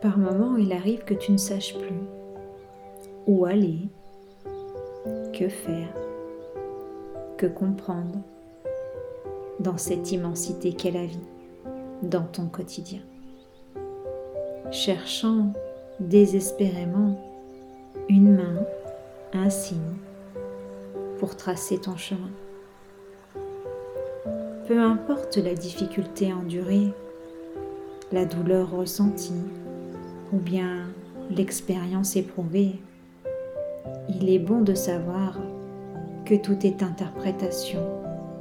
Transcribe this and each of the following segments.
Par moments, il arrive que tu ne saches plus où aller, que faire, que comprendre dans cette immensité qu'est la vie, dans ton quotidien. Cherchant désespérément une main, un signe pour tracer ton chemin. Peu importe la difficulté endurée, la douleur ressentie ou bien l'expérience éprouvée, il est bon de savoir que tout est interprétation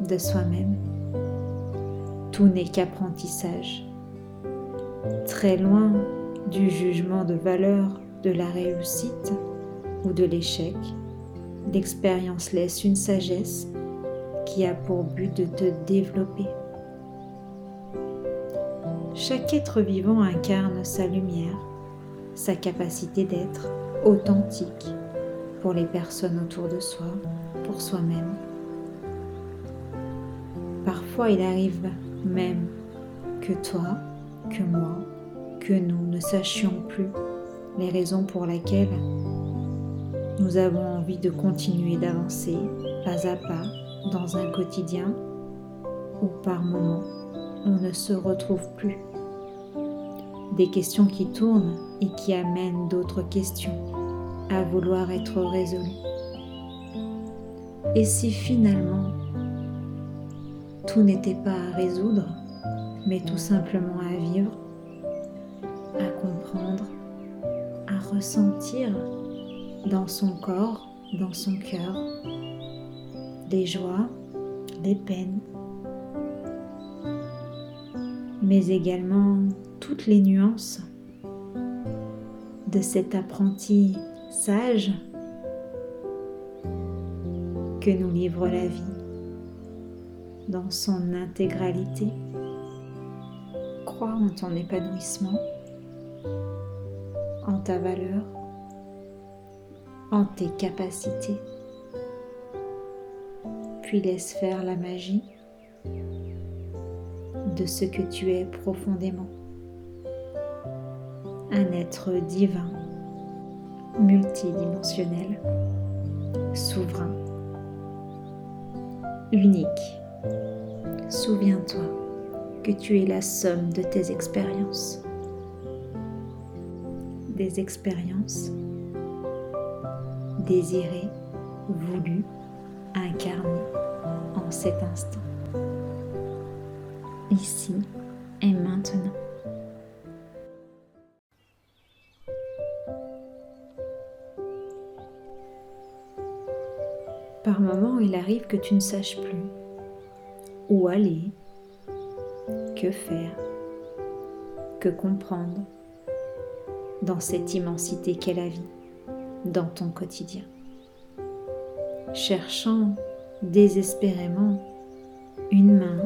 de soi-même. Tout n'est qu'apprentissage. Très loin du jugement de valeur de la réussite ou de l'échec, l'expérience laisse une sagesse qui a pour but de te développer. Chaque être vivant incarne sa lumière, sa capacité d'être authentique pour les personnes autour de soi, pour soi-même. Parfois il arrive même que toi, que moi, que nous ne sachions plus les raisons pour lesquelles nous avons envie de continuer d'avancer pas à pas dans un quotidien où par moments on ne se retrouve plus. Des questions qui tournent et qui amènent d'autres questions à vouloir être résolues. Et si finalement tout n'était pas à résoudre, mais tout simplement à vivre, à comprendre, à ressentir dans son corps, dans son cœur, les joies, les peines, mais également toutes les nuances de cet apprenti sage que nous livre la vie dans son intégralité. Crois en ton épanouissement, en ta valeur, en tes capacités, puis laisse faire la magie de ce que tu es profondément. Un être divin, multidimensionnel, souverain, unique. Souviens-toi que tu es la somme de tes expériences. Des expériences désirées, voulues, incarnées en cet instant ici et maintenant. Par moments, il arrive que tu ne saches plus où aller, que faire, que comprendre dans cette immensité qu'est la vie, dans ton quotidien. Cherchant désespérément une main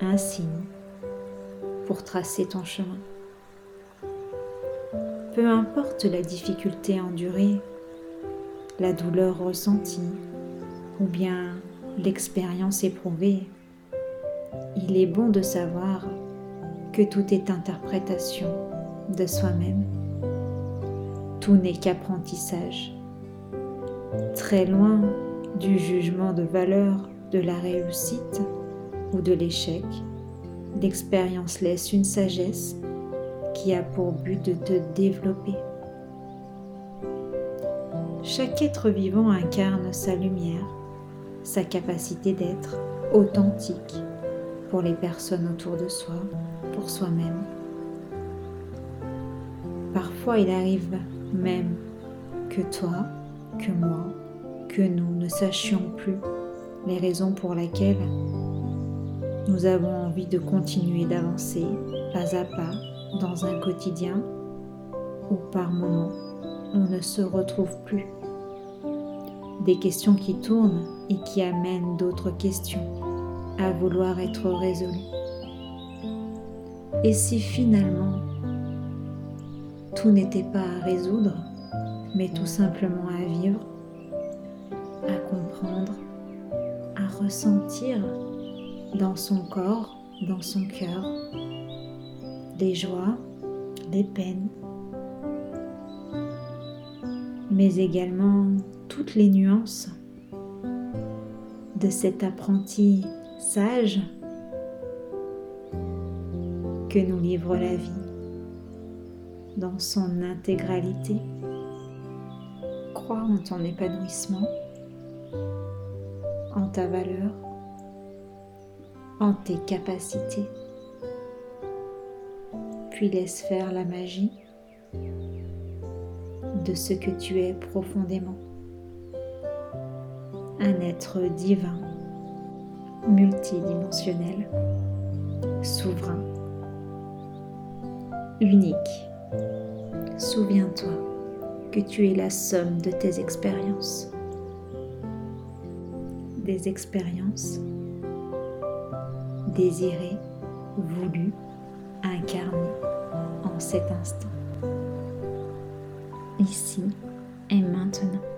un signe pour tracer ton chemin. Peu importe la difficulté endurée, la douleur ressentie ou bien l'expérience éprouvée, il est bon de savoir que tout est interprétation de soi-même. Tout n'est qu'apprentissage. Très loin du jugement de valeur de la réussite ou de l'échec, l'expérience laisse une sagesse qui a pour but de te développer. Chaque être vivant incarne sa lumière, sa capacité d'être authentique pour les personnes autour de soi, pour soi-même. Parfois il arrive même que toi, que moi, que nous ne sachions plus les raisons pour lesquelles nous avons envie de continuer d'avancer pas à pas dans un quotidien où par moments on ne se retrouve plus. Des questions qui tournent et qui amènent d'autres questions à vouloir être résolues. Et si finalement tout n'était pas à résoudre, mais tout simplement à vivre, à comprendre, à ressentir dans son corps, dans son cœur, les joies, les peines, mais également toutes les nuances de cet apprenti sage que nous livre la vie dans son intégralité. Crois en ton épanouissement, en ta valeur, en tes capacités, puis laisse faire la magie de ce que tu es profondément. Un être divin, multidimensionnel, souverain, unique. Souviens-toi que tu es la somme de tes expériences. Des expériences désirées, voulues, incarnées en cet instant ici et maintenant.